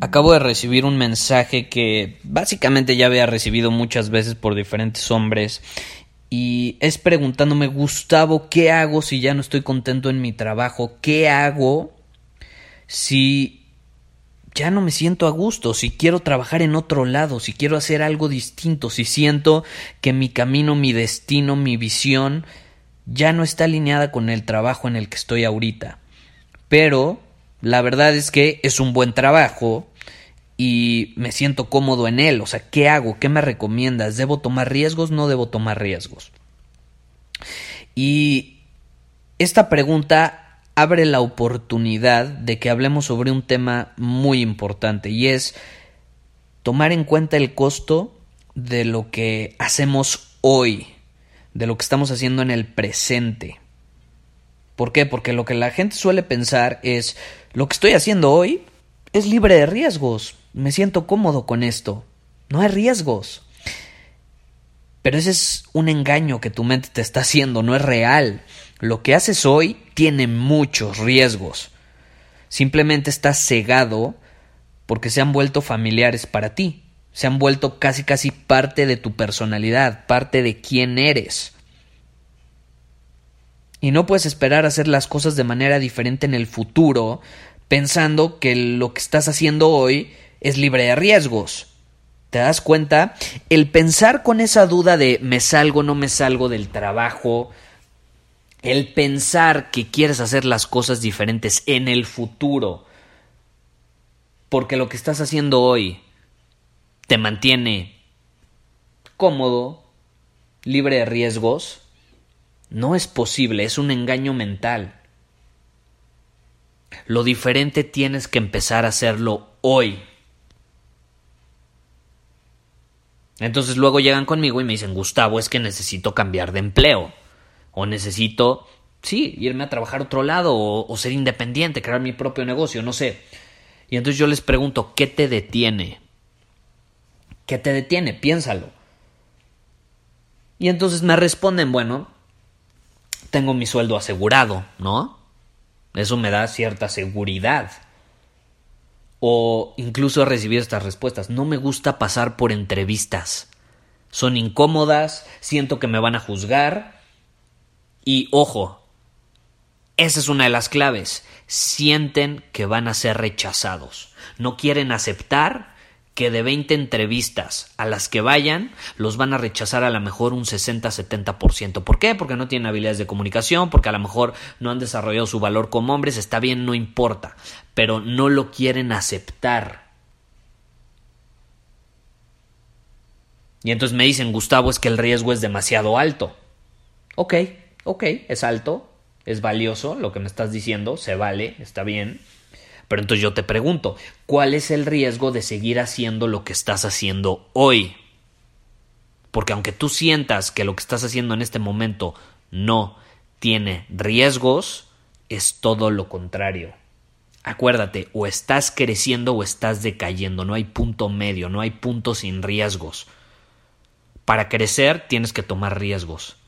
Acabo de recibir un mensaje que básicamente ya había recibido muchas veces por diferentes hombres y es preguntándome, Gustavo, ¿qué hago si ya no estoy contento en mi trabajo? ¿Qué hago si ya no me siento a gusto, si quiero trabajar en otro lado, si quiero hacer algo distinto, si siento que mi camino, mi destino, mi visión ya no está alineada con el trabajo en el que estoy ahorita? Pero la verdad es que es un buen trabajo, y me siento cómodo en él. O sea, ¿qué hago? ¿Qué me recomiendas? ¿Debo tomar riesgos? ¿No debo tomar riesgos? Y esta pregunta abre la oportunidad de que hablemos sobre un tema muy importante y es tomar en cuenta el costo de lo que hacemos hoy, de lo que estamos haciendo en el presente. ¿Por qué? Porque lo que la gente suele pensar es, lo que estoy haciendo hoy es libre de riesgos me siento cómodo con esto. No hay riesgos. Pero ese es un engaño que tu mente te está haciendo, no es real. Lo que haces hoy tiene muchos riesgos. Simplemente estás cegado porque se han vuelto familiares para ti. Se han vuelto casi casi parte de tu personalidad, parte de quién eres. Y no puedes esperar hacer las cosas de manera diferente en el futuro, pensando que lo que estás haciendo hoy es libre de riesgos. ¿Te das cuenta? El pensar con esa duda de me salgo, no me salgo del trabajo, el pensar que quieres hacer las cosas diferentes en el futuro, porque lo que estás haciendo hoy te mantiene cómodo, libre de riesgos, no es posible, es un engaño mental. Lo diferente tienes que empezar a hacerlo hoy. Entonces luego llegan conmigo y me dicen, Gustavo, es que necesito cambiar de empleo. O necesito, sí, irme a trabajar a otro lado o, ser independiente, crear mi propio negocio, no sé. Y entonces yo les pregunto, ¿qué te detiene? ¿Qué te detiene? Piénsalo. Y entonces me responden, bueno, tengo mi sueldo asegurado, ¿no? Eso me da cierta seguridad o incluso he recibido estas respuestas. No me gusta pasar por entrevistas. Son incómodas, siento que me van a juzgar. Y ojo, esa es una de las claves. Sienten que van a ser rechazados. No quieren aceptar que de 20 entrevistas a las que vayan, los van a rechazar a lo mejor un 60-70%. ¿Por qué? Porque no tienen habilidades de comunicación, porque a lo mejor no han desarrollado su valor como hombres, está bien, no importa, pero no lo quieren aceptar. Y entonces me dicen, Gustavo, es que el riesgo es demasiado alto. Ok, ok, es alto, es valioso lo que me estás diciendo, se vale, está bien pero entonces yo te pregunto, ¿cuál es el riesgo de seguir haciendo lo que estás haciendo hoy? Porque aunque tú sientas que lo que estás haciendo en este momento no tiene riesgos, es todo lo contrario. Acuérdate, o estás creciendo o estás decayendo, no hay punto medio, no hay punto sin riesgos. Para crecer tienes que tomar riesgos.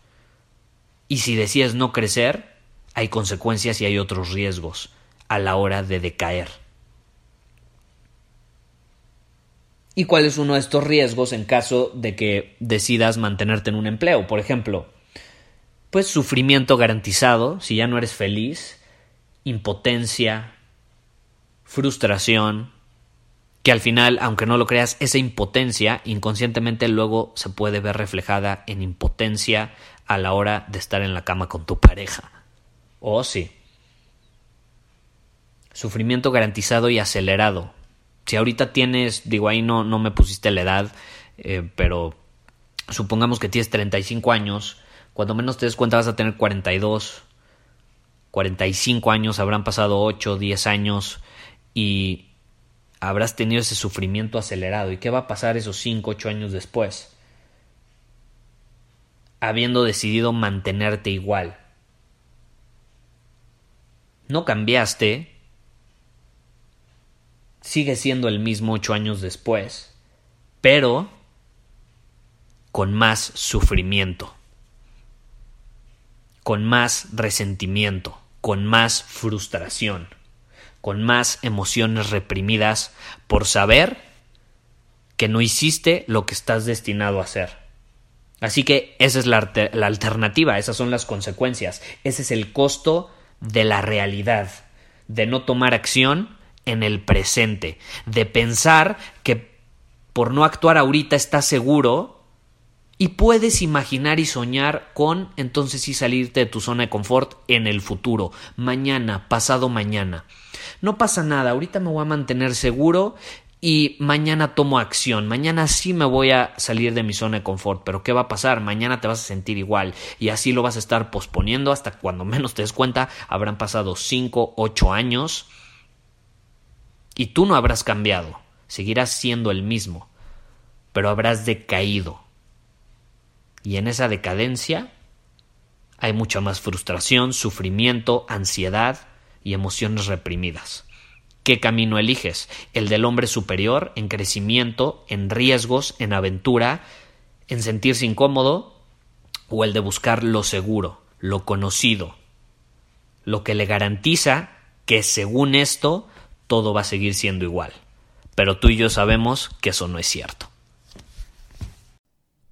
Y si decides no crecer, hay consecuencias y hay otros riesgos a la hora de decaer. ¿Y cuál es uno de estos riesgos en caso de que decidas mantenerte en un empleo? Por ejemplo, pues sufrimiento garantizado, si ya no eres feliz, impotencia, frustración, que al final, aunque no lo creas, esa impotencia inconscientemente luego se puede ver reflejada en impotencia a la hora de estar en la cama con tu pareja. Oh, sí. Sufrimiento garantizado y acelerado. Si ahorita tienes, digo ahí no, no me pusiste la edad, eh, pero supongamos que tienes 35 años, cuando menos te des cuenta vas a tener 42, 45 años, habrán pasado 8, 10 años y habrás tenido ese sufrimiento acelerado. ¿Y qué va a pasar esos 5, 8 años después? Habiendo decidido mantenerte igual. No cambiaste, sigue siendo el mismo 8 años después, pero con más sufrimiento, con más resentimiento, con más frustración con más emociones reprimidas por saber que no hiciste lo que estás destinado a hacer. Así que esa es la, alternativa, esas son las consecuencias, ese es el costo de la realidad, de no tomar acción en el presente, de pensar que por no actuar ahorita estás seguro y puedes imaginar y soñar con entonces sí salirte de tu zona de confort en el futuro, mañana, pasado mañana no pasa nada, ahorita me voy a mantener seguro y mañana tomo acción, mañana sí me voy a salir de mi zona de confort, pero ¿qué va a pasar? Mañana te vas a sentir igual y así lo vas a estar posponiendo hasta cuando menos te des cuenta, habrán pasado 5, 8 años y tú no habrás cambiado, seguirás siendo el mismo, pero habrás decaído. Y en esa decadencia hay mucha más frustración, sufrimiento, ansiedad, y emociones reprimidas. ¿Qué camino eliges? ¿El del hombre superior, en crecimiento, en riesgos, en aventura, en sentirse incómodo? ¿O el de buscar lo seguro, lo conocido, lo que le garantiza que según esto todo va a seguir siendo igual? Pero tú y yo sabemos que eso no es cierto.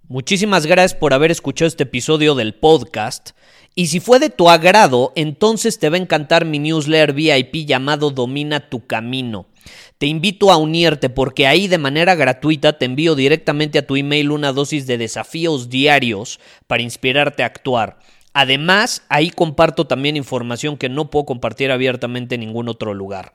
Muchísimas gracias por haber escuchado este episodio del podcast. Y si fue de tu agrado, entonces te va a encantar mi newsletter VIP llamado Domina tu Camino. Te invito a unirte porque ahí de manera gratuita te envío directamente a tu email una dosis de desafíos diarios para inspirarte a actuar. Además, ahí comparto también información que no puedo compartir abiertamente en ningún otro lugar.